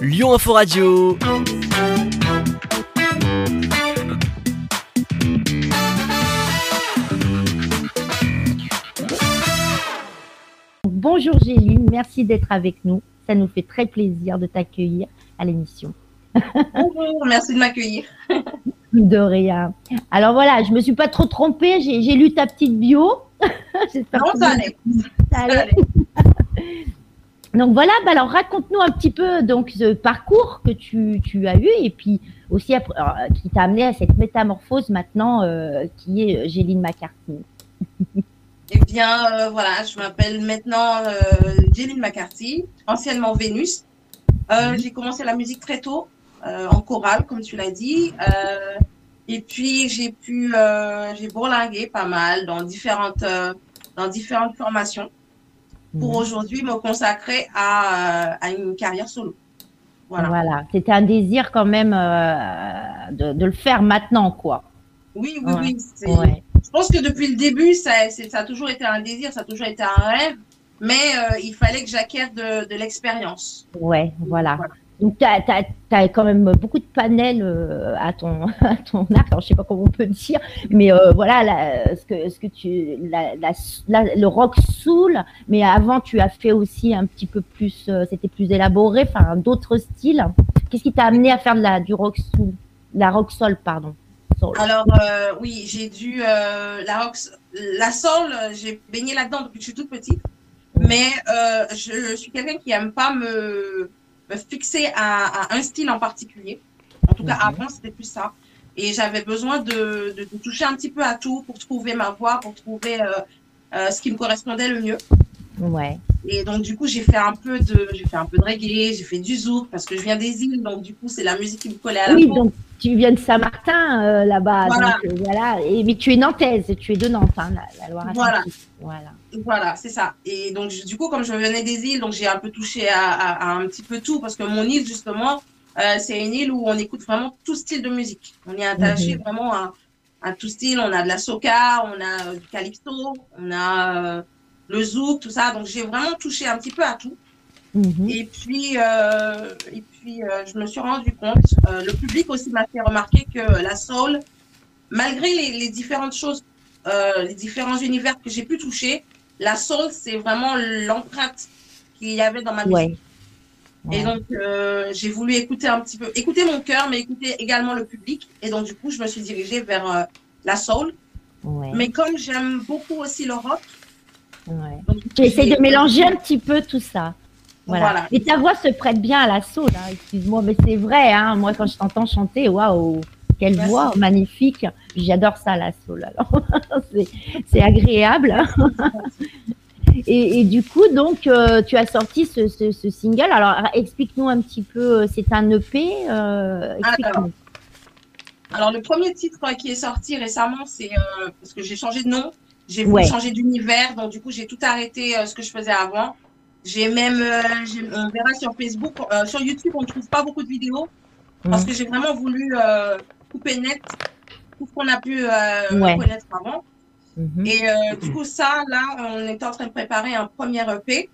Lyon Info Radio. Bonjour Géline, merci d'être avec nous. Ça nous fait très plaisir de t'accueillir à l'émission. Bonjour, merci de m'accueillir. De rien. Alors voilà, je me suis pas trop trompée, j'ai lu ta petite bio. J'espère Non, allait. ça Ça allait. Donc voilà, bah alors raconte-nous un petit peu donc ce parcours que tu, tu as eu et puis aussi après- alors, euh, qui t'a amené à cette métamorphose maintenant euh, qui est euh, Géline McCarthy. Eh bien, euh, voilà, je m'appelle maintenant euh, Jeline McCarthy, anciennement Vénus. Euh, J'ai commencé la musique très tôt, en chorale, comme tu l'as dit. Et puis, j'ai pu, j'ai bourlingué pas mal dans différentes, dans différentes formations pour aujourd'hui me consacrer à, euh, à une carrière solo. Voilà. Voilà, c'était un désir quand même euh, de, de le faire maintenant quoi. Oui, oui, Ouais. oui. Ouais. Je pense que depuis le début, ça, ça a toujours été un désir, ça a toujours été un rêve, mais euh, il fallait que j'acquière de, de l'expérience. Ouais, voilà. Voilà. Donc, tu as, quand même beaucoup de panels euh, à, ton, à ton arc. Alors, je sais pas comment on peut dire, mais euh, voilà, la- ce, que, ce que tu, la, la- le rock soul. Mais avant, tu as fait aussi un petit peu plus, euh, c'était plus élaboré, enfin, d'autres styles. Qu'est-ce qui t'a amené à faire de la, du rock soul, la rock soul, pardon? Soul. Alors oui, j'ai dû la rock, la soul, j'ai baigné là-dedans depuis que je suis toute petite, mais euh, je, suis quelqu'un qui aime pas me, fixer à, à un style en particulier. En tout cas, Mhm. avant c'était plus ça. Et j'avais besoin de, de, de toucher un petit peu à tout pour trouver ma voix, pour trouver euh, euh, ce qui me correspondait le mieux. Ouais. Et donc du coup, j'ai fait un peu de, j'ai fait un peu de reggae, j'ai fait du zouk parce que je viens des îles, donc du coup, c'est la musique qui me collait à la Oui, peau. donc tu viens de Saint-Martin euh, là-bas. Voilà. donc, euh, voilà. Et, mais tu es nantaise, tu es de Nantes, hein, la, la Loire-Atlantique. Voilà. Voilà, c'est ça. Et donc, je- du coup, comme je venais des îles, donc j'ai un peu touché à, à- à un petit peu tout, parce que mon île, justement, euh, c'est une île où on écoute vraiment tout style de musique. On est attaché Mhm. vraiment à, à tout style. On a de la soca, on a du calypso, on a euh, le zouk, tout ça. Donc, j'ai vraiment touché un petit peu à tout. Mhm. Et puis, euh, et puis euh, je me suis rendu compte, euh, le public aussi m'a fait remarquer que la soul, malgré les, les différentes choses, euh, les différents univers que j'ai pu toucher, la soul, c'est vraiment l'empreinte qu'il y avait dans ma musique. Ouais. Et donc, euh, j'ai voulu écouter un petit peu, écouter mon cœur, mais écouter également le public. Et donc, du coup, je me suis dirigée vers euh, la soul. Ouais. Mais comme j'aime beaucoup aussi le rock, j'ai- de mélanger un petit peu tout ça. Voilà. Voilà. Et ta voix se prête bien à la soul, hein, excuse-moi, mais c'est vrai, hein, moi quand je t'entends chanter, waouh, quelle Merci. voix magnifique. J'adore ça, la soul. Alors, c'est, agréable. et, et du coup, donc, euh, tu as sorti ce, ce, ce single. Alors, explique-nous un petit peu, euh, c'est un EP. Euh, explique-nous. Alors, le premier titre euh, qui est sorti récemment, c'est euh, parce que j'ai changé de nom, j'ai Ouais. changer d'univers, donc du coup, j'ai tout arrêté ce que je faisais avant. J'ai même, euh, on verra sur Facebook, euh, sur YouTube, on ne trouve pas beaucoup de vidéos parce Mm. que j'ai vraiment voulu euh, couper net tout ce qu'on a pu euh, Ouais. connaître avant. Mhm. Et du coup, ça, là, on est en train de préparer un premier EP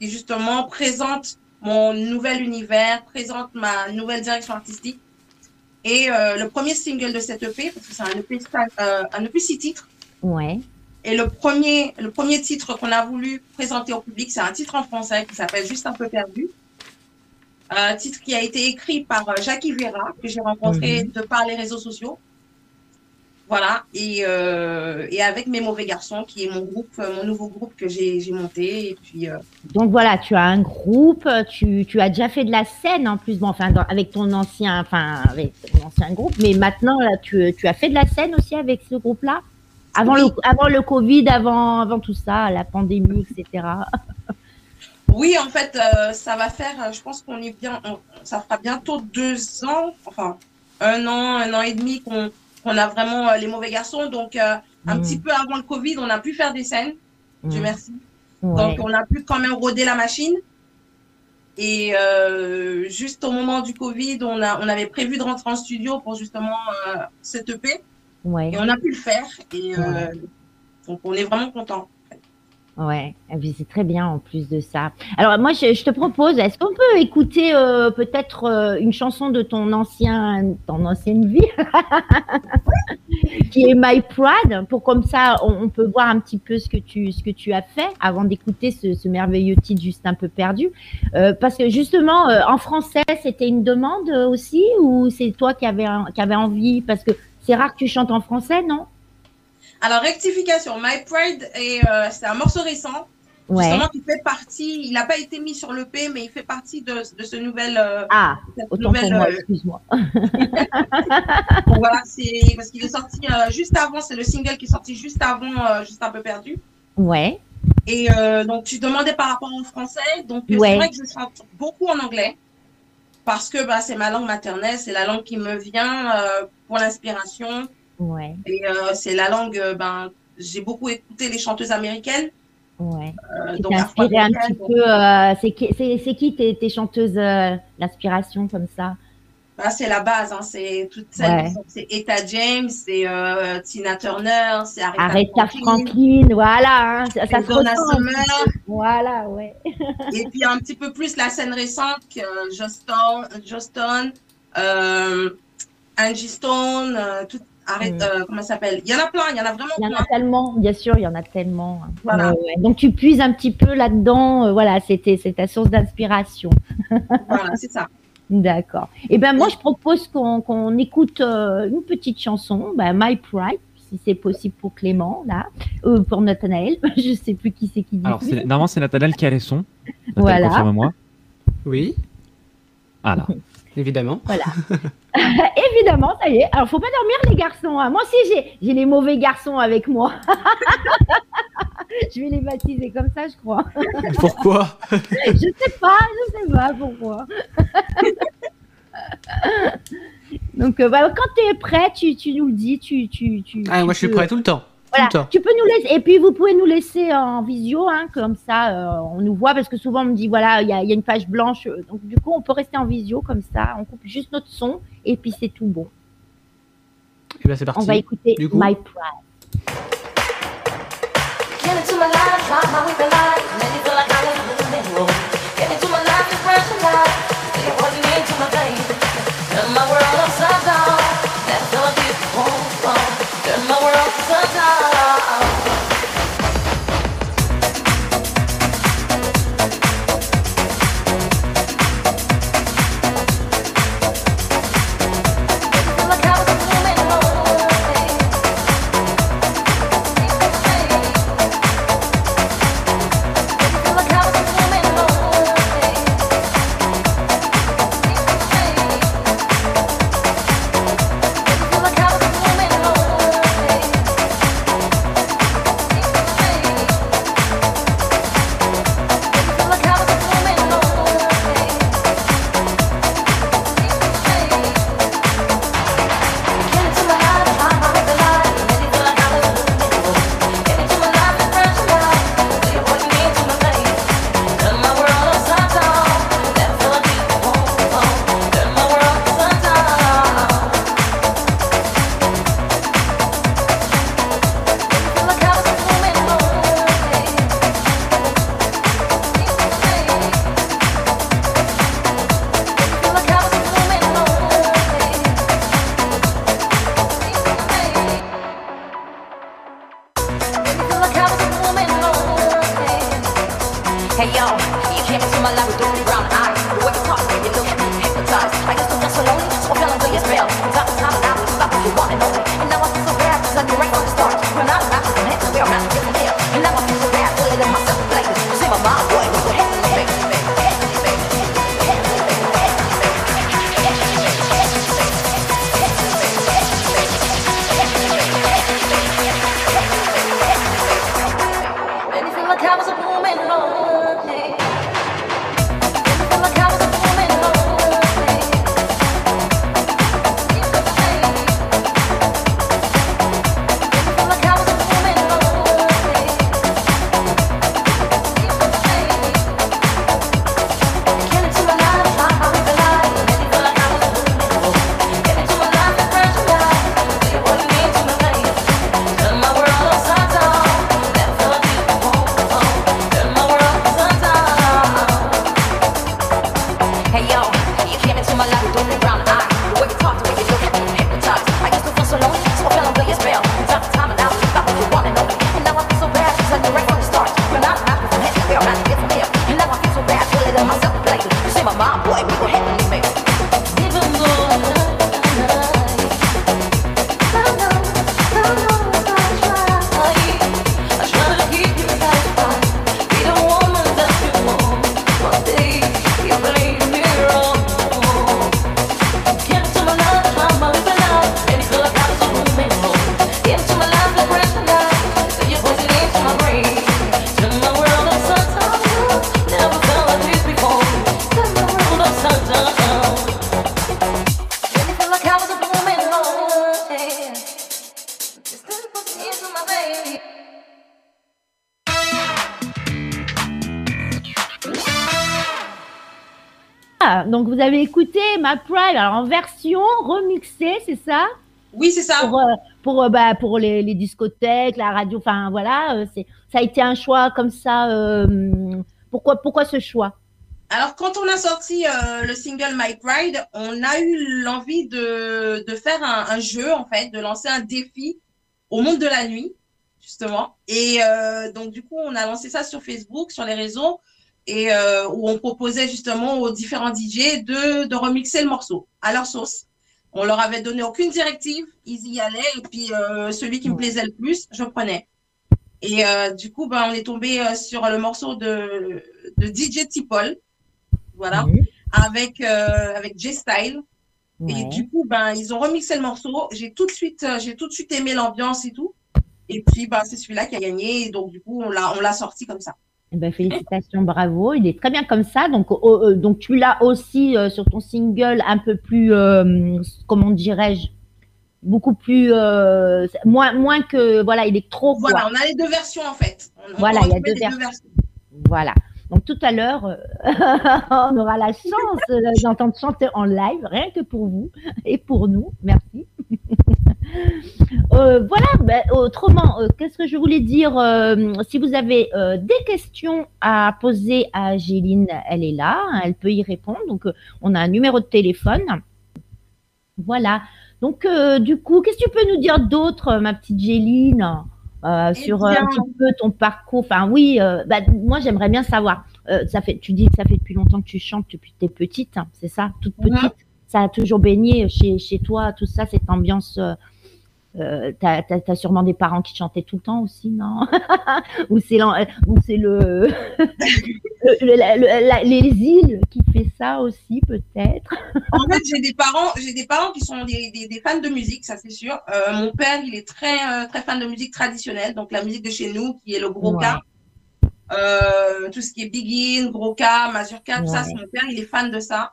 qui justement présente mon nouvel univers, présente ma nouvelle direction artistique. Et le premier single de cet EP, parce que c'est un EP, un EP six titres, Ouais. Et le premier, le premier titre qu'on a voulu présenter au public, c'est un titre en français qui s'appelle Juste un peu perdu. Un titre qui a été écrit par euh, Jackie Vera, que j'ai rencontré de par les réseaux sociaux. Voilà, et, euh, et avec Mes Mauvais Garçons, qui est mon groupe, mon nouveau groupe que j'ai j'ai monté. Et puis, euh, Donc voilà, tu as un groupe, tu, tu as déjà fait de la scène en plus, bon, enfin, dans- avec ton ancien, enfin, avec ton ancien groupe, mais maintenant, là, tu, tu as fait de la scène aussi avec ce groupe-là? Avant, Oui. le, avant le Covid, avant, avant tout ça, la pandémie, etc. Oui, en fait, euh, ça va faire, euh, je pense qu'on est bien, on- ça fera bientôt deux ans, enfin un an, un an et demi qu'on qu'on a vraiment euh, les mauvais garçons. Donc, euh, un Mm. petit peu avant le Covid, on a pu faire des scènes, Dieu Mm. merci. Ouais. Donc, on a pu quand même roder la machine. Et juste au moment du Covid, on, a, on avait prévu de rentrer en studio pour justement cette EP. Ouais. Et on a pu le faire. Et euh, Ouais. donc, on est vraiment content. Ouais, c'est très bien en plus de ça. Alors moi, je, te propose, est-ce qu'on peut écouter euh, peut-être euh, une chanson de ton ancien, ton ancienne vie, qui est My Pride, pour comme ça, on, peut voir un petit peu ce que tu, ce que tu as fait avant d'écouter ce, merveilleux titre juste un peu perdu. Euh, parce que justement, en français, c'était une demande aussi, ou c'est toi qui avais, qui avait envie, parce que c'est rare que tu chantes en français, non? Alors, rectification, My Pride, euh, c'est un morceau récent. Justement, qui fait partie, il n'a pas été mis sur le P, mais il fait partie de, ce nouvel. Euh, ah, autant pour moi, euh, excuse-moi. voilà, c'est parce qu'il est sorti juste avant, c'est le single qui est sorti juste avant, juste un peu perdu. Ouais. Et donc, tu demandais par rapport au français. Donc, c'est vrai que je chante beaucoup en anglais parce que bah, c'est ma langue maternelle, c'est la langue qui me vient pour l'inspiration. Ouais. Et euh, c'est la langue, euh, ben, j'ai beaucoup écouté les chanteuses américaines. Ouais. Euh, donc, inspiré un petit peu. Euh, c'est qui, c'est, qui tes, tes chanteuses, l'inspiration comme ça? Bah, c'est la base, hein, c'est toutes celles c'est Etta James, c'est euh, Tina Turner, c'est Aretha, Aretha Franklin, voilà, hein, ça, ça se Voilà, ouais. Et puis un petit peu plus la scène récente que Justin, Justin euh, Angie Stone, euh, tout, Arrête, mm. euh, comment ça s'appelle? Il y en a plein, il y en a vraiment plein. Il y en a tellement, bien sûr, il y en a tellement. Voilà. donc tu puises un petit peu là-dedans, euh, voilà, c'était c'est ta source d'inspiration. voilà, c'est ça. D'accord. Et eh ben moi je propose qu'on écoute euh, une petite chanson, ben, My Pride, si c'est possible pour Clément là, ou pour Nathanaël, je sais plus qui c'est qui dit. Alors normalement c'est Nathanaël qui a les sons. Voilà. Confirme-moi. Oui. Voilà. Évidemment. Voilà. Évidemment, ça y est. Alors, faut pas dormir, les garçons. Hein. Moi aussi, j'ai les mauvais garçons avec moi. je vais les baptiser comme ça, je crois. Pourquoi? Je sais pas, je sais pas pourquoi. Donc, euh, bah, quand tu es prêt, tu, tu, nous le dis. Tu, tu, tu ah, moi, je suis prêt tout le temps. Tu peux nous laisser, et puis vous pouvez nous laisser en visio, hein, comme ça euh, on nous voit, parce que souvent on me dit voilà, il y, a une page blanche, euh, donc du coup on peut rester en visio comme ça, on coupe juste notre son, et puis c'est tout bon. Et bien c'est parti. On va écouter My Pride. Hey yo, you came into my life, donc vous avez écouté My Pride alors en version remixée, c'est ça? Oui, c'est ça. Pour, euh, pour, euh, bah, pour les, les discothèques, la radio, enfin voilà, euh, c'est ça a été un choix comme ça. euh, pourquoi, pourquoi ce choix? Alors, quand on a sorti euh, le single My Pride, on a eu l'envie de, de faire un, un jeu, en fait, de lancer un défi au monde de la nuit, justement. Et euh, donc, du coup, on a lancé ça sur Facebook, sur les réseaux, et euh, où on proposait justement aux différents DJ de, de remixer le morceau à leur sauce. On leur avait donné aucune directive, ils y allaient, et puis euh, celui qui me plaisait le plus, je prenais. Et euh, du coup, ben, on est tombé euh, sur le morceau de, de DJ Tipol, voilà, Oui. avec, euh, avec J-Style. Et du coup, ben, ils ont remixé le morceau. J'ai tout de suite, euh, j'ai tout de suite aimé l'ambiance et tout. Et puis, ben, c'est celui-là qui a gagné. Et donc, du coup, on l'a, on l'a sorti comme ça. Eh ben, félicitations, bravo. Il est très bien comme ça. Donc, oh, euh, donc tu l'as aussi euh, sur ton single un peu plus, euh, comment dirais-je, beaucoup plus, euh, moins, moins que, voilà, électro. quoi. Voilà, on a les deux versions en fait. On, Voilà, il y a deux versions. Voilà. Donc tout à l'heure, euh, on aura la chance euh, d'entendre chanter en live, rien que pour vous et pour nous. Merci. Euh, voilà, ben, autrement, qu'est-ce que je voulais dire Si vous avez des questions à poser à Géline, elle est là, hein, elle peut y répondre. Donc, on a un numéro de téléphone. Voilà. Donc, du coup, qu'est-ce que tu peux nous dire d'autre, ma petite Géline? Euh, Eh sur euh, un petit peu ton parcours. Enfin, oui, euh, bah, moi j'aimerais bien savoir. Euh, ça fait, tu dis que ça fait depuis longtemps que tu chantes depuis que tu es petite, hein, c'est ça, toute Mhm. petite. Ça a toujours baigné chez, chez toi, tout ça, cette ambiance. Euh, euh, t'as, sûrement des parents qui chantaient tout le temps aussi, non? Ou c'est, l'en- ou c'est le, le- le- la- le- la- les îles qui fait ça aussi, peut-être? En fait, j'ai des parents, j'ai des parents qui sont des, des, des fans de musique, ça c'est sûr. Euh, mon père, il est très euh, très fan de musique traditionnelle, donc la musique de chez nous, qui est le gros Ouais. cas. Euh, tout ce qui est Begin, gros cas, mazurka, tout ça, Ouais. mon père, il est fan de ça.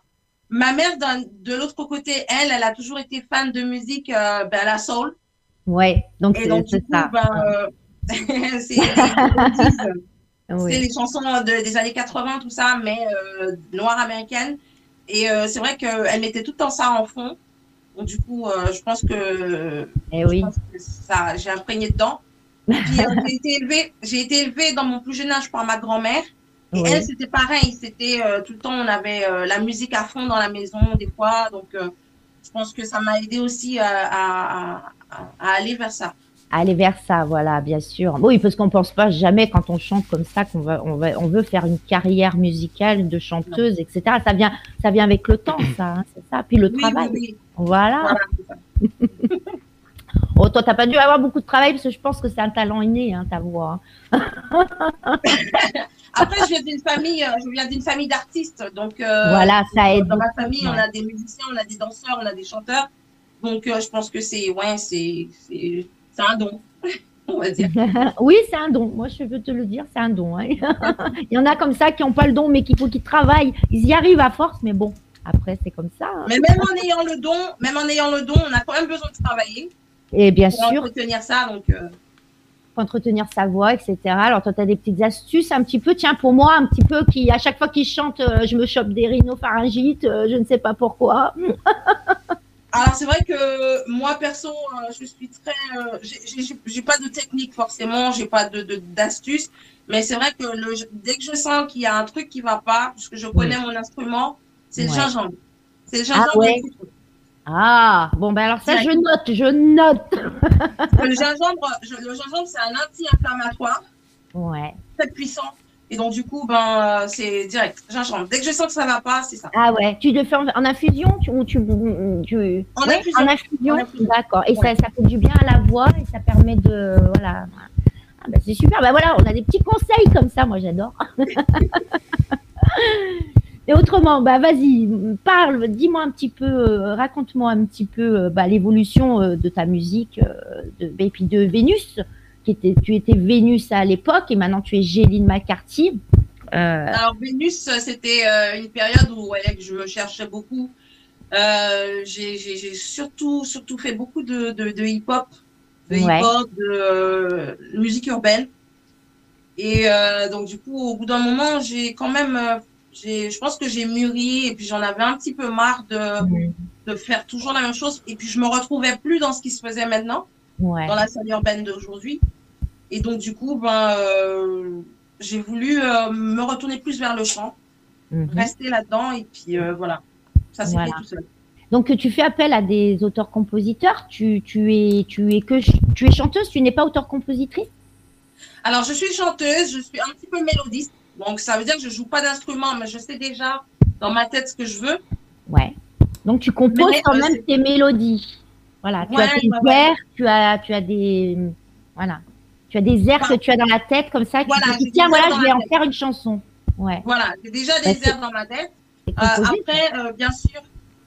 Ma mère, de l'autre côté, elle, elle a toujours été fan de musique, euh, ben, la soul. Ouais, donc c'est, ça. ben, euh, c'est les Oui. chansons de- des années 80, tout ça, mais euh, noires américaines. Et euh, c'est vrai qu'elle mettait tout le temps ça en fond. Donc, du coup, euh, je pense que, Eh oui. pense que ça, j'ai imprégné dedans. Euh, j'ai été élevée, j'ai été élevée dans mon plus jeune âge par ma grand-mère. Et Oui. elle, c'était pareil. C'était euh, tout le temps, on avait euh, la musique à fond dans la maison, des fois. Donc, euh, je pense que ça m'a aidé aussi à, à, à- à aller vers ça. aller vers ça, voilà, bien sûr. Oui, parce qu'on pense pas jamais quand on chante comme ça qu'on va, on va, on veut faire une carrière musicale de chanteuse, etc. Ça vient, ça vient avec le temps, ça, hein, c'est ça. Puis le Oui, travail, oui, oui. voilà. Oh, toi, t'as pas dû avoir beaucoup de travail parce que je pense que c'est un talent inné, hein, ta voix. Après, je viens d'une famille, euh, je viens d'une famille d'artistes, donc euh, voilà, ça aide. dans ma famille, on a des musiciens, on a des danseurs, on a des chanteurs, donc euh, je pense que c'est ouais, c'est un don, on va dire. oui, c'est un don. Moi, je veux te le dire, c'est un don. hein. Il y en a comme ça qui n'ont pas le don, mais qu'il faut qu'ils travaillent. Ils y arrivent à force, mais bon, après, c'est comme ça. hein. Mais même en ayant le don, même en ayant le don, on a quand même besoin de travailler Et bien pour sûr, entretenir ça, donc euh, pour entretenir sa voix, etc. Alors, toi, tu as des petites astuces un petit peu. Tiens, pour moi, un petit peu, qui à chaque fois qu'il chante, euh, je me chope des rhinopharyngites, euh, je ne sais pas pourquoi. Alors c'est vrai que moi perso, euh, je suis très, euh, j'ai- pas de technique forcément, j'ai pas de de- d'astuce, mais c'est vrai que le, dès que je sens qu'il y a un truc qui va pas, puisque je connais mon instrument, c'est le Ouais. gingembre. C'est le gingembre. Ah ouais. Ah, bon, ben alors ça, je note, je note. Le gingembre, je- le gingembre c'est un anti-inflammatoire Ouais. très puissant, et donc du coup ben euh, c'est direct gingembre. Dès que je sens que ça va pas, c'est ça. Ah ouais. Tu le fais en, en infusion tu, ou tu, tu... En Ouais, infusion. En infusion. En infusion. D'accord. Et Ouais. ça, ça fait du bien à la voix et ça permet de. Voilà. Ah ben c'est super. Ben voilà, on a des petits conseils comme ça. Moi, j'adore. Et autrement, bah vas-y, parle, dis-moi un petit peu, euh, raconte-moi un petit peu euh, bah, l'évolution euh, de ta musique, de, et puis de Vénus, qui était, tu étais Vénus à l'époque et maintenant tu es Géline McCarthy. Euh, Alors Vénus, c'était une période où ouais, je cherchais beaucoup. Euh, j'ai surtout, surtout fait beaucoup de, de, de hip-hop, de Ouais. hip-hop, de euh, musique urbaine. Et donc du coup, au bout d'un moment, j'ai quand même, je pense que j'ai mûri et puis j'en avais un petit peu marre de, de faire toujours la même chose. Et puis je me retrouvais plus dans ce qui se faisait maintenant, Ouais. dans la scène urbaine d'aujourd'hui. Et donc du coup, ben, euh, j'ai voulu euh, me retourner plus vers le chant, Mhm. rester là-dedans et puis euh, voilà, ça s'est Voilà. fait tout seul. Donc tu fais appel à des auteurs-compositeurs? Tu, tu es tu es que tu es chanteuse? Tu n'es pas auteur-compositrice? Alors je suis chanteuse, je suis un petit peu mélodiste, donc ça veut dire que je joue pas d'instrument, mais je sais déjà dans ma tête ce que je veux. Ouais. Donc tu composes Mais, quand euh, même tes mélodies. Voilà. Tu Ouais, as tes ouais. airs. Tu as tu as des voilà. Tu as des airs que tu as dans la tête comme ça. Voilà, tu te dis, tiens voilà je vais en tête. faire une chanson. Ouais. Voilà, j'ai déjà Bah, des c'est- airs dans ma tête. Euh, après, euh, bien sûr,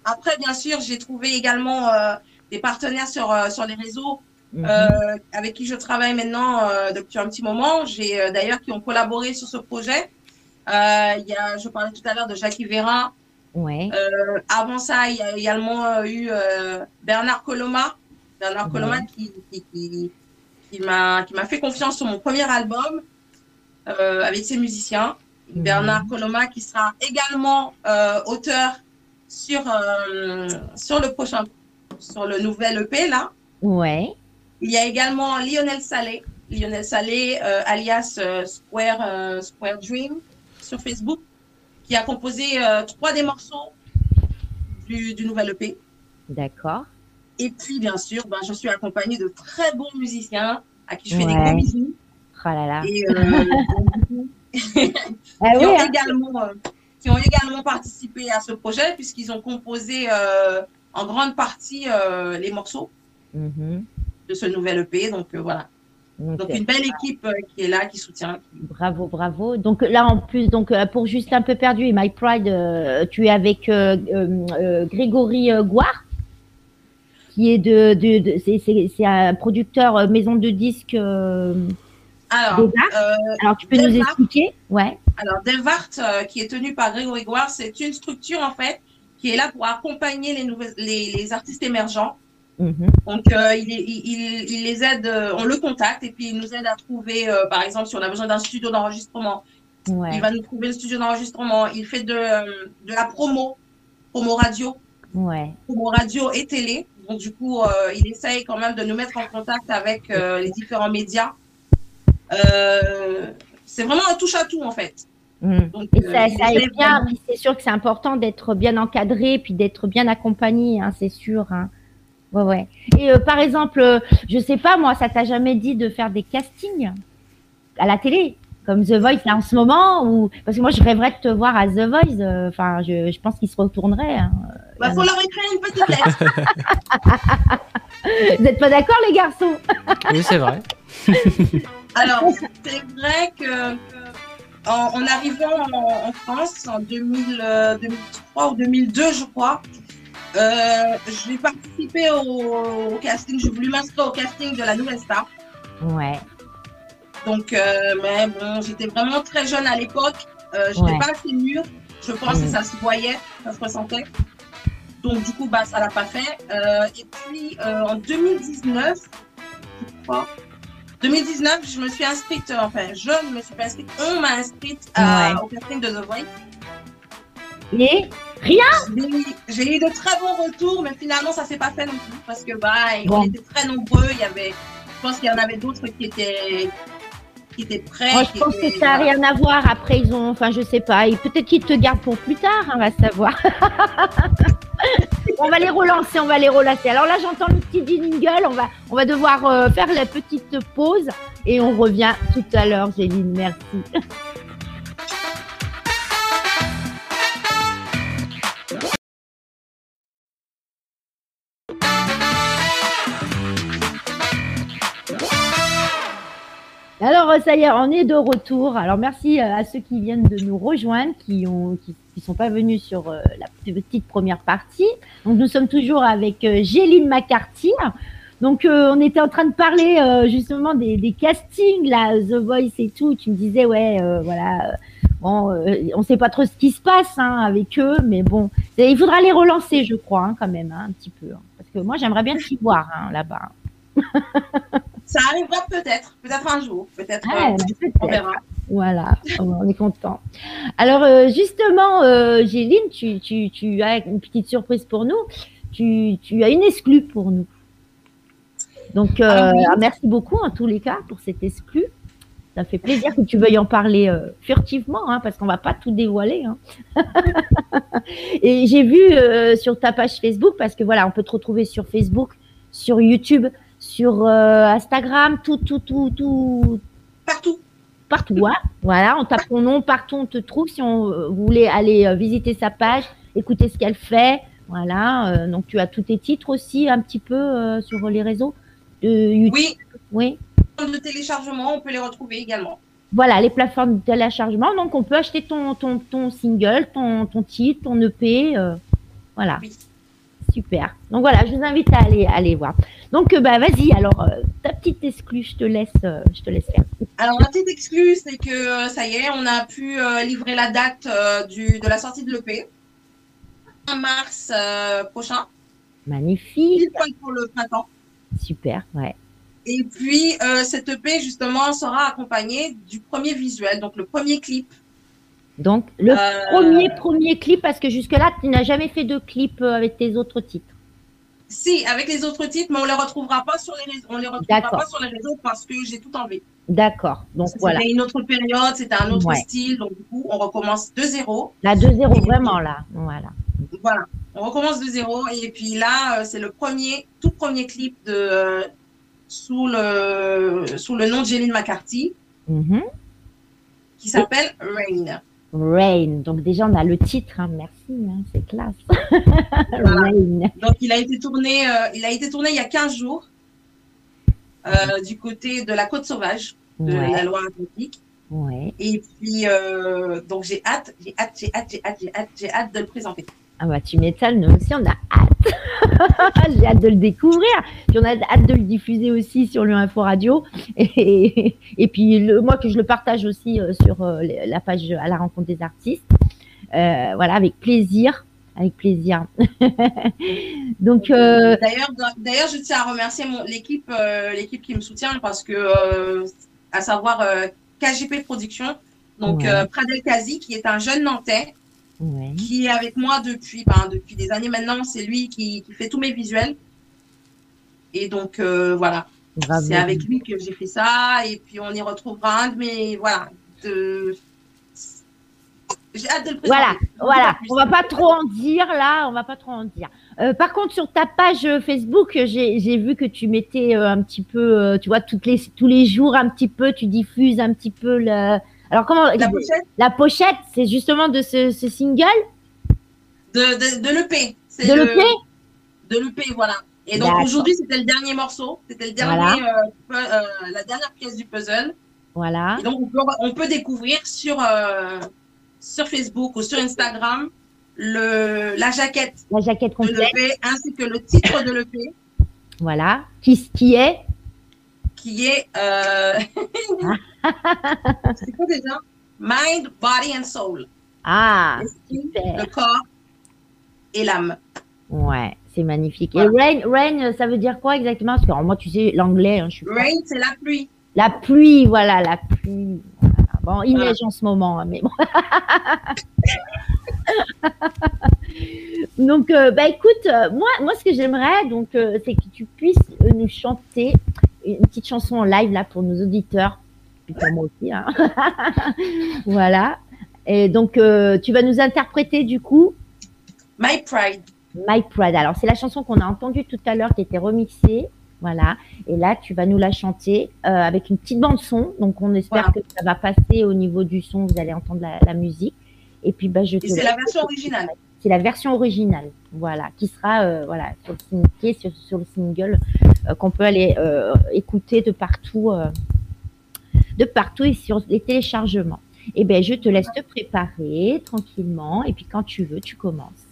après, bien sûr, j'ai trouvé également euh, des partenaires sur, sur les réseaux Mhm. euh, avec qui je travaille maintenant euh, depuis un petit moment. J'ai euh, d'ailleurs qui ont collaboré sur ce projet. Il y a, je parlais tout à l'heure de Jackie Vera. Ouais. Avant ça, il y a également eu Bernard Coloma. Bernard Ouais. Coloma qui, qui, qui, qui m'a fait confiance sur mon premier album avec ses musiciens. Mhm. Bernard Coloma qui sera également auteur sur, sur le prochain, sur le nouvel EP là. Ouais. Il y a également Lionel Salé, Lionel Salé euh, alias euh, Square, euh, Square Dream sur Facebook, qui a composé trois des morceaux du, du nouvel EP. D'accord. Et puis bien sûr, ben, je suis accompagnée de très bons musiciens à qui je fais des gros bisous. Ah là là. Et, Ah qui, oui, ont hein. également, qui ont également participé à ce projet puisqu'ils ont composé en grande partie les morceaux Mhm. De ce nouvel EP. Donc euh, voilà. Donc, Donc une belle équipe euh, qui est là, qui soutient. Bravo, bravo. Donc là, en plus, donc euh, pour juste un peu perdu et My Pride, tu es avec Grégory Gouard, qui est de, de, de- c'est- un producteur maison de disques. euh, Alors, euh, tu peux nous expliquer? Ouais. alors Delvart, euh, qui est tenu par Grégory Gouard, c'est une structure en fait qui est là pour accompagner les, nouvelles, les, les artistes émergents. Mhm. Donc, euh, il, est- il, il- il les aide, euh, on le contacte et puis il nous aide à trouver, euh, par exemple, si on a besoin d'un studio d'enregistrement, Ouais. il va nous trouver le studio d'enregistrement. Il fait de, de la promo, promo radio, Ouais. promo radio et télé. Donc, du coup, euh, il essaye quand même de nous mettre en contact avec euh, les différents médias. Euh, c'est vraiment un touche-à-tout, en fait. Mhm. Donc, Et ça, ça bien, c'est sûr que c'est important d'être bien encadré, puis d'être bien accompagné, hein, c'est sûr. Hein. Ouais, ouais. Et euh, par exemple, euh, je sais pas, moi, ça t'a jamais dit de faire des castings à la télé, comme The Voice là en ce moment, ou parce que moi, je rêverais de te voir à The Voice. euh, Enfin, je, je pense qu'il se retournerait. Hein. Bah, faut leur écrire une petite lettre. Vous n'êtes pas d'accord, les garçons? Oui, c'est vrai. Alors, c'est vrai que en, en arrivant en, en France en 2000, euh, 2003 ou 2002, je crois, euh, j'ai participé au, au casting. J'ai voulu m'inscrire au casting de la Nouvelle Star. Ouais. Donc, euh, mais bon, j'étais vraiment très jeune à l'époque. Euh, j'étais Ouais. pas assez mûre. Je pense que Mm. ça se voyait, ça se ressentait. Donc, du coup, bah, ça l'a pas fait. Euh, et puis, euh, en 2019, je crois, 2019, je me suis inscrite, enfin, je ne me suis pas inscrite, on m'a inscrite à- Ouais. au casting de The Voice. Et? Eu- J'ai eu de très bons retours, mais finalement, ça s'est pas fait non plus parce que, bah, Bon. on était très nombreux. Il y avait, je pense qu'il y en avait d'autres qui étaient, qui étaient prêts. moi, je pense que ça n'a voilà. rien à voir. Après, ils ont, enfin, je sais pas. Et peut-être qu'ils te gardent pour plus tard, hein, on va savoir. on va les relancer, on va les relancer. Alors là, j'entends le petit jingle. On va, on va devoir euh, faire la petite pause et on revient tout à l'heure, Géline. Merci. Alors, euh, ça y est, on est de retour. Alors, merci euh, à ceux qui viennent de nous rejoindre, qui ont, qui, sont pas venus sur euh, la petite première partie. Donc, nous sommes toujours avec Géline McCarthy. Donc, on était en train de parler justement des, castings, là, The Voice et tout. Tu me disais, ouais, voilà, bon, on sait pas trop ce qui se passe hein, avec eux, mais bon, il faudra les relancer, je crois, hein, quand même, hein, un petit peu. parce que moi, j'aimerais bien t'y voir là-bas. Ça arrivera peut-être, peut-être un jour, peut-être. Ouais, euh, peut-être. on verra. Voilà, on est content. Alors euh, justement, euh, Géline, tu, tu, tu as une petite surprise pour nous. Tu, tu as une exclue pour nous. Donc Ah oui. merci beaucoup en tous les cas pour cette exclue. Ça fait plaisir que tu veuilles en parler euh, furtivement, hein, parce qu'on va pas tout dévoiler. hein. Et j'ai vu euh, sur ta page Facebook, parce que voilà, on peut te retrouver sur Facebook, sur YouTube, sur euh, Instagram, tout, tout, tout, tout, Partout. partout. hein. Voilà, on tape ton nom, partout on te trouve. Si on euh, voulait aller euh, visiter sa page, écouter ce qu'elle fait, voilà. donc tu as tous tes titres aussi un petit peu sur les réseaux de YouTube. Oui, Oui. de téléchargement, on peut les retrouver également. Voilà, les plateformes de téléchargement. Donc on peut acheter ton, ton, ton single, ton, ton titre, ton EP. euh, voilà. Oui. Super. Donc voilà, je vous invite à aller, aller voir. Donc euh, bah vas-y, alors euh, ta petite exclue, je te laisse, euh, je te laisse faire. Alors, la petite excuse, c'est que ça y est, on a pu euh, livrer la date du, de la sortie de l'EP. 1 mars prochain, Magnifique, poil pour le printemps. super, ouais. Et puis, cette EP, justement, sera accompagnée du premier visuel, donc le premier clip. Donc le Euh, premier premier clip, parce que jusque là tu n'as jamais fait de clip euh, avec tes autres titres. Si, avec les autres titres, mais on les retrouvera pas sur les réseaux. On les retrouvera D'accord. pas sur les réseaux parce que j'ai tout enlevé. D'accord. Donc C'était voilà, une autre période, c'était un autre Ouais. style, donc du coup, on recommence de zéro. la 2-0 vraiment là, voilà. Voilà, on recommence de zéro. Et puis là, euh, c'est le premier, tout premier clip de euh, sous le sous le nom de Jéline McCarthy Mhm. qui s'appelle Rain. Rain. Donc déjà on a le titre, hein. merci, hein, c'est classe. Voilà. Rain. Donc il a été tourné, euh, il a été tourné il y a 15 jours euh, du côté de la Côte Sauvage de la Loire-Atlantique. ouais. Et puis euh, donc j'ai hâte, j'ai hâte, j'ai hâte, j'ai hâte, j'ai hâte, j'ai hâte de le présenter. Ah bah tu m'étonnes, nous aussi on a hâte. J'ai hâte de le découvrir. Puis on a hâte de le diffuser aussi sur le Info Radio. Et, et puis le, moi que je le partage aussi euh, sur euh, la page à la rencontre des artistes. Euh, voilà, avec plaisir. Avec plaisir. Donc euh, D'ailleurs, d'ailleurs, je tiens à remercier l'équipe, euh, l'équipe qui me soutient parce que, à savoir KGP Production, donc Ouais. Pradel Kazi, qui est un jeune Nantais, ouais, qui est avec moi depuis, ben, depuis des années maintenant. C'est lui qui, qui fait tous mes visuels. Et donc euh, voilà, c'est avec lui que j'ai fait ça. Et puis on y retrouvera un de mes, voilà, de... j'ai hâte de le présenter. Voilà, voilà. On va pas trop en dire là, on va pas trop en dire. Euh, par contre, sur ta page euh, Facebook, j'ai j'ai vu que tu mettais euh, un petit peu, euh, tu vois, toutes les, tous les jours un petit peu, tu diffuses un petit peu le. Alors comment La pochette la pochette, c'est justement de ce, ce single, de, de, de l'EP. De le- l'EP. de l'EP, voilà. Et donc aujourd'hui, c'était le dernier morceau, c'était le dernier, euh, euh, la dernière pièce du puzzle. Voilà. Et donc on peut, on peut découvrir sur euh, sur Facebook ou sur Instagram le la jaquette La jaquette de l'EP ainsi que le titre de l'EP Voilà. Qui, qui est qui est euh... c'est quoi déjà? Mind, Body and Soul. Ah, le corps et l'âme? ouais, c'est magnifique. Voilà. Et rain, rain, ça veut dire quoi exactement? Parce que moi, tu sais, l'anglais, hein, je suis pas- Rain, c'est la pluie. La pluie, voilà, la pluie. Voilà. Bon, il Voilà. neige en ce moment, hein, mais bon. donc, euh, bah écoute, euh, moi, moi, ce que j'aimerais, donc, euh, c'est que tu puisses nous chanter une petite chanson en live là pour nos auditeurs, puis pour moi aussi. hein. voilà. Et donc, euh, tu vas nous interpréter du coup My Pride. My Pride. Alors, c'est la chanson qu'on a entendue tout à l'heure qui était remixée. Voilà. Et là, tu vas nous la chanter euh, avec une petite bande son. Donc, on espère que ça va passer au niveau du son. Vous allez entendre la, la musique. Et puis, bah, je te c'est la version originale. C'est la version originale. Voilà. Qui sera euh, voilà, sur, le, qui est single euh, qu'on peut aller euh, écouter de partout, de partout et sur les téléchargements. Et ben, je te laisse te préparer tranquillement. Et puis, quand tu veux, tu commences.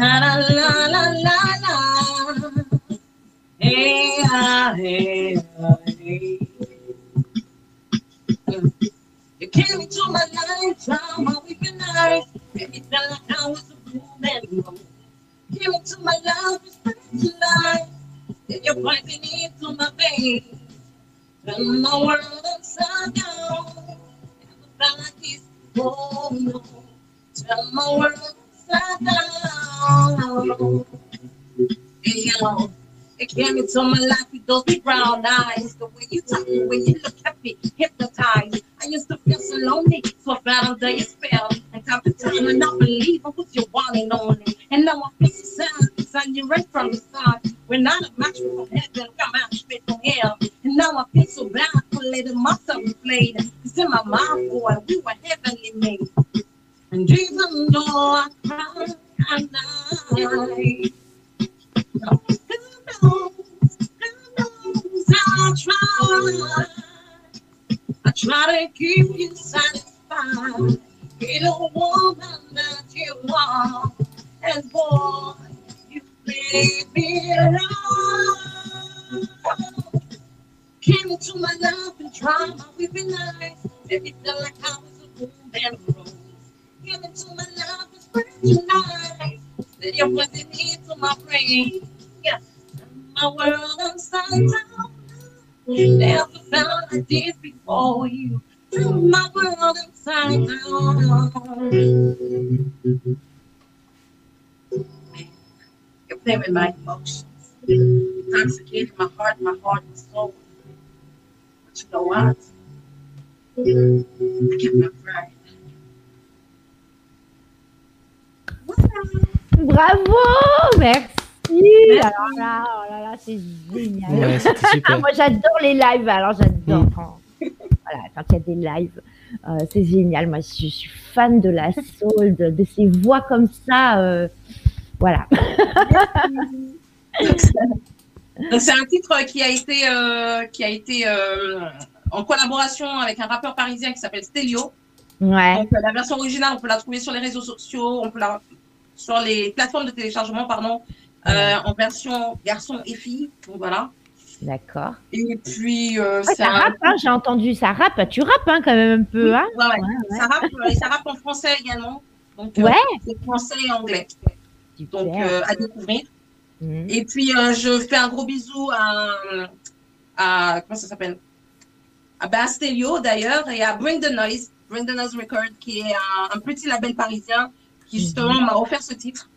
La la la la la. Hey, ah, hey, ah, hey. You came into my life, drama, we've been nice. Made me feel like I was a fool and wrong. Came into my life, spiritual life. Then you're pointing into my veins. Turn my world upside down. Never felt like this before, no. Turn my world down. Hey, yo. It came into my life with those brown eyes. The way you talk, the way you look at me, hypnotized. I used to feel so lonely, so fell under your spell. And time to time, I believe I was your one and only. And now I feel so sad, because I knew right from the start. We're not a match from heaven, we're a match made from hell. And now I feel so bad for letting myself be played. Because in my mind, boy, we were heavenly made. And even though I cry at night, who knows, who knows, I try. I try to keep you satisfied. Be the woman that you are. And boy, you made me wrong. Came into my life and drama, we've been nice. Made me feel like I was a and Came into my life and spiritual nice. Said you wasn't into my brain. Yeah. My world upside down. Never felt like this before you. Turn my world upside down. You're playing with my emotions. Intoxicating my heart, my heart and soul. But you know what? I kept my pride. Bravo, merci. Merci. Alors là, oh là, là, c'est génial. Ouais, Ah, super. moi, j'adore les lives. Alors, j'adore Mm. quand, voilà, quand il y a des lives. euh, c'est génial. Moi, je, je suis fan de la soul, de, de ces voix comme ça. euh, voilà. Donc, c'est- un titre qui a été, euh, qui a été euh, en collaboration avec un rappeur parisien qui s'appelle Stelio. Ouais. Donc, la version originale, on peut la trouver sur les réseaux sociaux, on peut la sur les plateformes de téléchargement, pardon, euh, en version garçon et fille. Donc voilà. D'accord. Et puis, euh, Ouais, c'est ça rappe, hein, j'ai entendu. Ça rappe. Tu rappes hein, quand même un peu. Hein Ouais, ouais. Ça, rappe, euh, et ça rappe en français également. Donc, Ouais. c'est français et anglais. Super. Donc, à découvrir. Mhm. Et puis, je fais un gros bisou à, à comment ça s'appelle? À Bastelio d'ailleurs et à Bring the Noise, Bring the Noise Record, qui est un, un petit label parisien qui justement m'a offert ce titre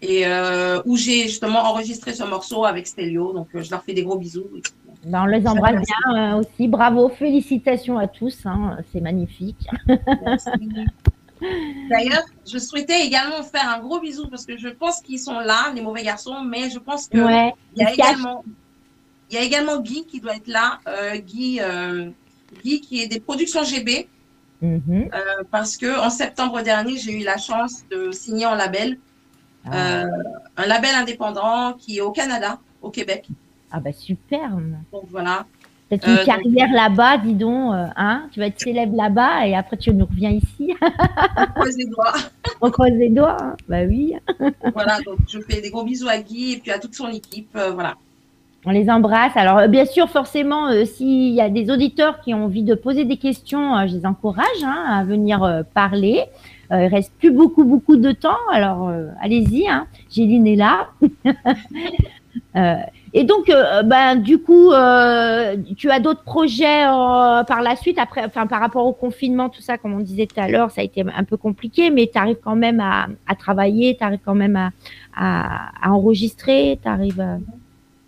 et euh, où j'ai justement enregistré ce morceau avec Stelio. Donc, euh, je leur fais des gros bisous. Ben, on les embrasse bien euh, aussi. Bravo, félicitations à tous. hein, C'est magnifique. D'ailleurs, je souhaitais également faire un gros bisou parce que je pense qu'ils sont là, les mauvais garçons, mais je pense que Ouais. Il y a également, il y a également Guy qui doit être là. Guy, Guy qui est des productions GB Mhm. euh, parce que en septembre dernier j'ai eu la chance de signer en label Ah, euh, un label indépendant qui est au Canada, au Québec. ah bah super. Donc voilà. Peut-être une Euh, carrière là-bas, dis donc. hein tu vas être célèbre là-bas et après tu nous reviens ici. on croise les doigts. on croise les doigts. hein. Bah oui. voilà. Donc je fais des gros bisous à Guy et puis à toute son équipe. voilà. On les embrasse. Alors, euh, bien sûr, forcément, euh, s'il y a des auditeurs qui ont envie de poser des questions, euh, je les encourage hein, à venir parler. Il reste plus beaucoup, beaucoup de temps. Alors, allez-y. Hein. Géline est là. Et donc, ben, du coup, tu as d'autres projets par la suite, après, par rapport au confinement, tout ça, comme on disait tout à l'heure, ça a été un peu compliqué, mais tu arrives quand même à, à travailler, tu arrives quand même à, à, à enregistrer, tu arrives.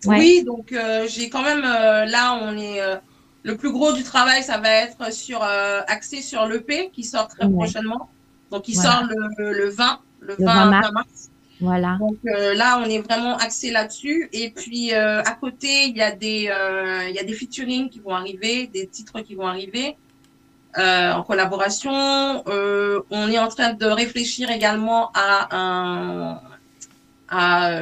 Ouais. Oui, donc euh, j'ai quand même euh, là on est euh, le plus gros du travail, ça va être sur axé sur l'EP qui sort très Ouais. prochainement. Donc il Voilà. sort le, le 20, le 20, 20 mars. 20 mars. Voilà. Donc euh, là on est vraiment axé là-dessus. Et puis euh, à côté il y a des euh, il y a des featuring qui vont arriver, des titres qui vont arriver. en collaboration, on est en train de réfléchir également à un à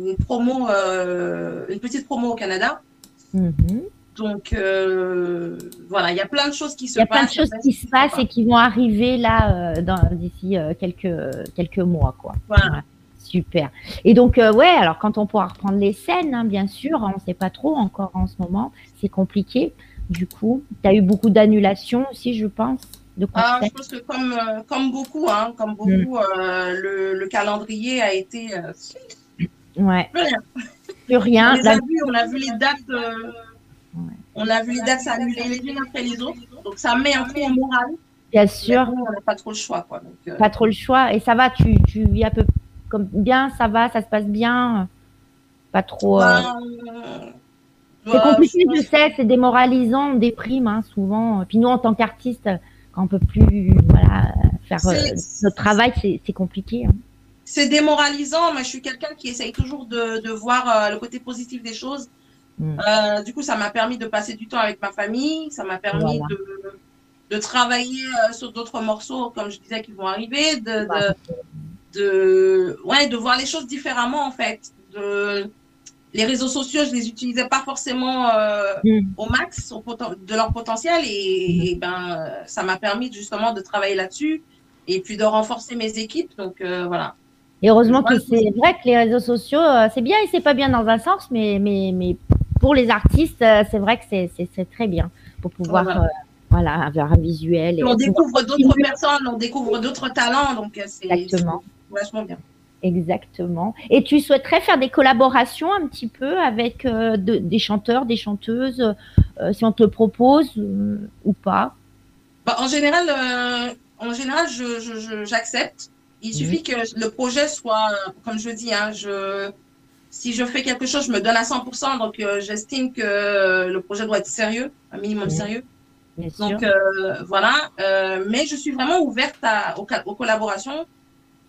une promo, euh, une petite promo au Canada. Mhm. Donc euh, voilà, il y a plein de choses qui se Il y a passent. plein de choses qui se passent et qui vont arriver là euh, d'ici quelques, quelques mois. Quoi. Voilà. Super. Et donc, euh, ouais, alors quand on pourra reprendre les scènes, hein, bien sûr, on ne sait pas trop encore en ce moment, c'est compliqué. du coup Tu as eu beaucoup d'annulations aussi, je pense, de Ah, je pense que comme, comme beaucoup, hein, comme beaucoup, euh, le, le calendrier a été Ouais, plus rien. plus On rien. La- a vus, on a vu les dates, euh, Ouais. on a vu les dates s'annuler les unes après les autres. Donc ça met un coup au moral. Bien sûr, bon, on n'a pas trop le choix, quoi. Donc, euh, pas trop le choix. Et ça va, tu, tu vis un peu comme bien, ça va, ça se passe bien. Pas trop. euh, ben, C'est compliqué, je sais, c'est démoralisant, on déprime hein, souvent. Puis nous, en tant qu'artistes, quand on peut plus voilà, faire notre travail, c'est c'est compliqué. hein. C'est démoralisant, mais je suis quelqu'un qui essaye toujours de, de voir euh, le côté positif des choses. Mm. Euh, du coup, ça m'a permis de passer du temps avec ma famille, ça m'a permis Voilà. de, de travailler euh, sur d'autres morceaux, comme je disais, qui vont arriver, de, Voilà. de, ouais, de voir les choses différemment, en fait. De, les réseaux sociaux, je les utilisais pas forcément euh, Mm. au max au de leur potentiel et, et ben, ça m'a permis justement de travailler là-dessus et puis de renforcer mes équipes. Donc, euh, voilà. Et heureusement que c'est vrai que les réseaux sociaux, euh, c'est bien et c'est pas bien dans un sens, mais, mais, mais pour les artistes, euh, c'est vrai que c'est- très bien pour pouvoir Voilà. euh, voilà, avoir un visuel. Et on découvre d'autres personnes, on découvre d'autres talents, donc c'est vachement bien. Exactement. Et tu souhaiterais faire des collaborations un petit peu avec euh, de- des chanteurs, des chanteuses, euh, si on te le propose ou pas? Bah, en général, en général, je, je, je- j'accepte. Il suffit que le projet soit, comme je dis, hein, je, si je fais quelque chose, je me donne à 100%. Donc, euh, j'estime que le projet doit être sérieux, un minimum sérieux. Bien. Donc, euh, voilà. Euh, mais je suis vraiment ouverte à, aux, collaborations.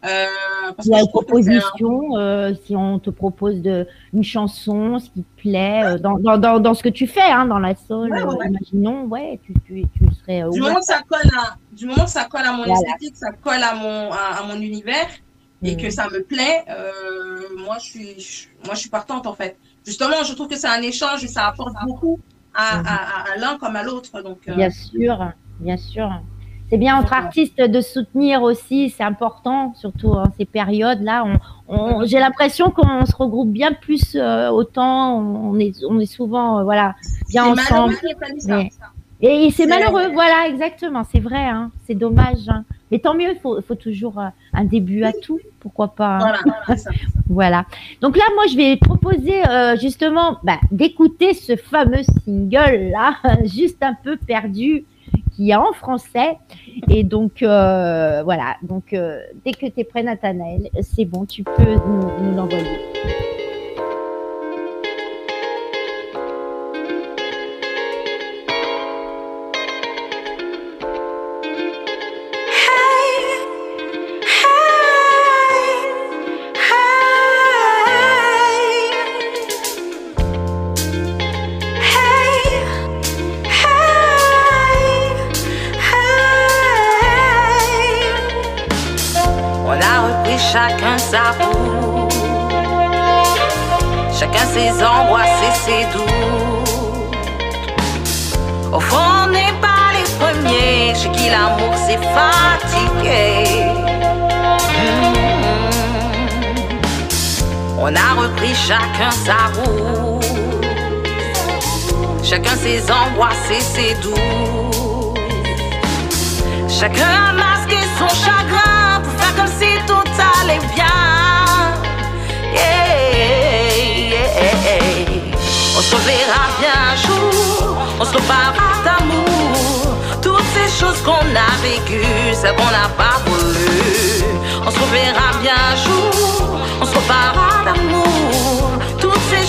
Parce Il y a une un- si on te propose de, une chanson, ce qui te plaît, dans, dans, dans, dans ce que tu fais, hein, dans la soul, Ouais, ouais, ouais. imaginons, ouais, tu, tu, tu serais du moment que ça colle à, du moment que ça colle à mon Voilà. esthétique, ça colle à mon, à, à mon univers et Mm. que ça me plaît, euh, moi je suis, je- moi je suis partante en fait. Justement, je trouve que c'est un échange et ça apporte beaucoup à, Mhm. à, à, à l'un comme à l'autre. Donc, euh, Bien sûr, bien sûr. C'est bien entre artistes de soutenir aussi, c'est important, surtout en ces périodes-là. On, on- J'ai l'impression qu'on se regroupe bien plus euh, autant, on est, on est souvent voilà, bien ensemble. ça. Et c'est malheureux, voilà, exactement, c'est vrai, hein, c'est dommage. hein. Mais tant mieux, il faut, toujours euh, un début à tout, pourquoi pas. hein. Voilà, ça. Voilà. Donc là, moi, je vais proposer euh, justement bah, d'écouter ce fameux single là, juste un peu perdu, qui est en français. Et donc euh, voilà. Donc euh, dès que tu es prêt, Nathanaël, c'est bon, tu peux nous, nous l'envoyer.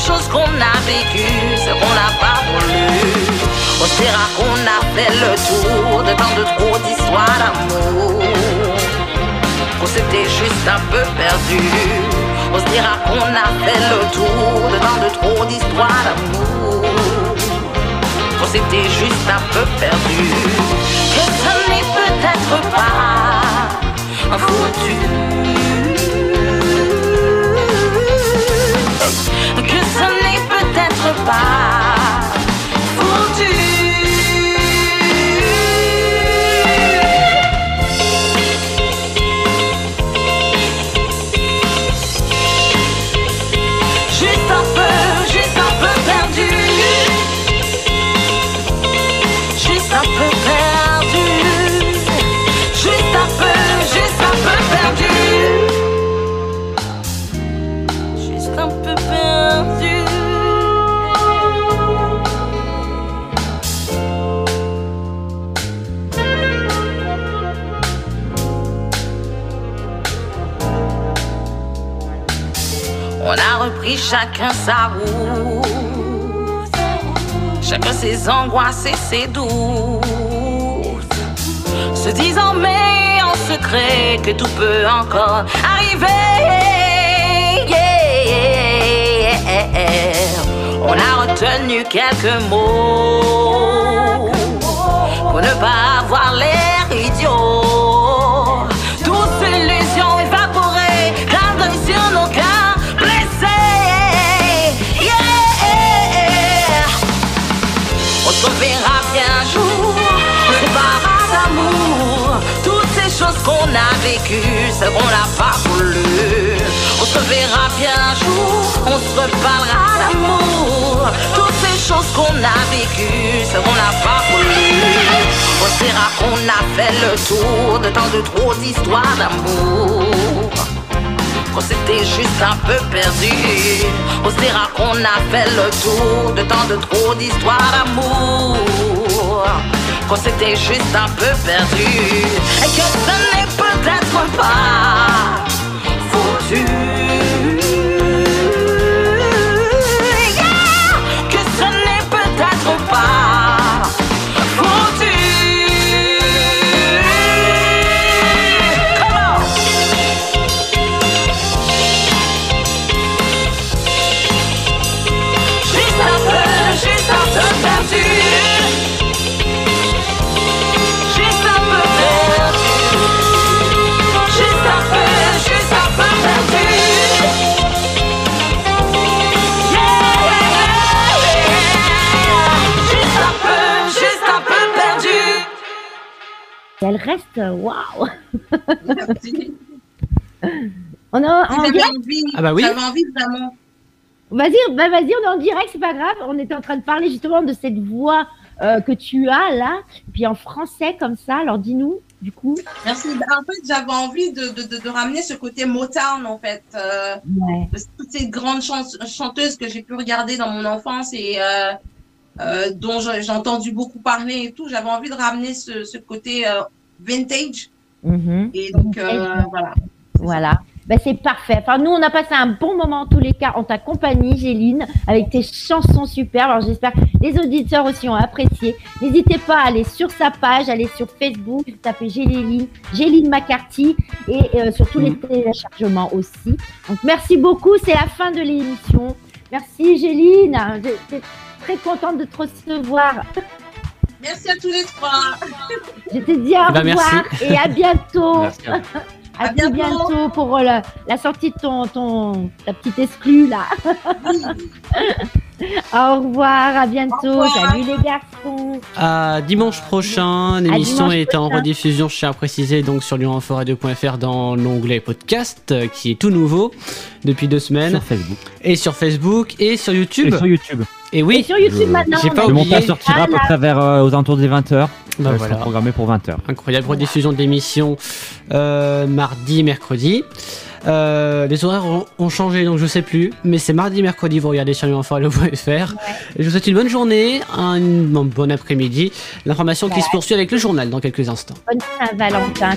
Choses qu'on a vécues, celles qu'on n'a pas voulu. On se dira qu'on a fait le tour de tant de trop d'histoires d'amour. Qu'on s'était juste un peu perdu. On se dira qu'on a fait le tour de tant de trop d'histoires d'amour. Qu'on s'était juste un peu perdu. Que ce n'est peut-être pas un foutu. Que ce n'est peut-être pas foutu. Chacun sa route. Chacun ses angoisses et ses doutes. Se disant mais en secret que tout peut encore arriver. On a retenu quelques mots pour ne pas avoir l'air idiot. Qu'on a vécues, celles qu'on n'a pas voulu. On se verra bien un jour, on se reparlera d'amour. Toutes ces choses qu'on a vécues, celles qu'on n'a pas voulu. On dira qu'on a fait le tour de tant de trop d'histoires d'amour qu'on s'était juste un peu perdu. On se dira qu'on a fait le tour de tant de trop d'histoires d'amour. Qu'on s'était juste un peu perdu. Et que ce n'est peut-être pas foutu. J'avais envie, Ah bah oui. j'avais envie vraiment. Vas-y, bah vas-y, on est en direct, c'est pas grave. On était en train de parler justement de cette voix euh, que tu as là, puis en français comme ça. Alors dis-nous, du coup. Merci. Bah, En fait, j'avais envie de, de, de, de ramener ce côté Motown, en fait. Euh, Ouais. toutes ces grandes chan- chanteuses que j'ai pu regarder dans mon enfance et euh, euh, dont j'ai entendu beaucoup parler et tout. J'avais envie de ramener ce, ce côté euh, vintage. Mhm. Et donc, euh, Vintage. voilà. Voilà. Ben, c'est parfait. Enfin, nous, on a passé un bon moment en tous les cas en ta compagnie, Géline, avec tes chansons superbes. Alors, j'espère que les auditeurs aussi ont apprécié. N'hésitez pas à aller sur sa page, aller sur Facebook, tapez Géline, Géline McCarthy et euh, sur tous les téléchargements aussi. Donc, merci beaucoup. C'est la fin de l'émission. Merci, Géline. J'étais très contente de te recevoir. Merci à tous les trois. Je te dis au Eh ben, merci. revoir et à bientôt. Merci à tout bientôt. bientôt pour euh, la, la sortie de ton, ton, ta petite exclue là. Au revoir, à bientôt. Revoir. Salut les garçons. À dimanche prochain, l'émission est en rediffusion, je tiens à préciser, donc sur lyonforêt2.fr dans l'onglet podcast, euh, qui est tout nouveau depuis deux semaines, Sur Facebook. et sur Facebook et sur YouTube. Et sur YouTube. Et Et oui, sur YouTube je- maintenant. j'ai pas Le oublié. montage sortira à peu Ah, près vers euh, aux alentours des 20h. bah Euh, voilà. programmé pour 20h. incroyable rediffusion de l'émission euh, mardi, mercredi. Euh, les horaires ont, ont changé donc je sais plus, mais c'est mardi, mercredi, vous regardez sur lyonforêt.fr. Je vous souhaite une bonne journée, un bon après-midi. L'information qui se poursuit avec le journal dans quelques instants. Bonne Saint-Valentin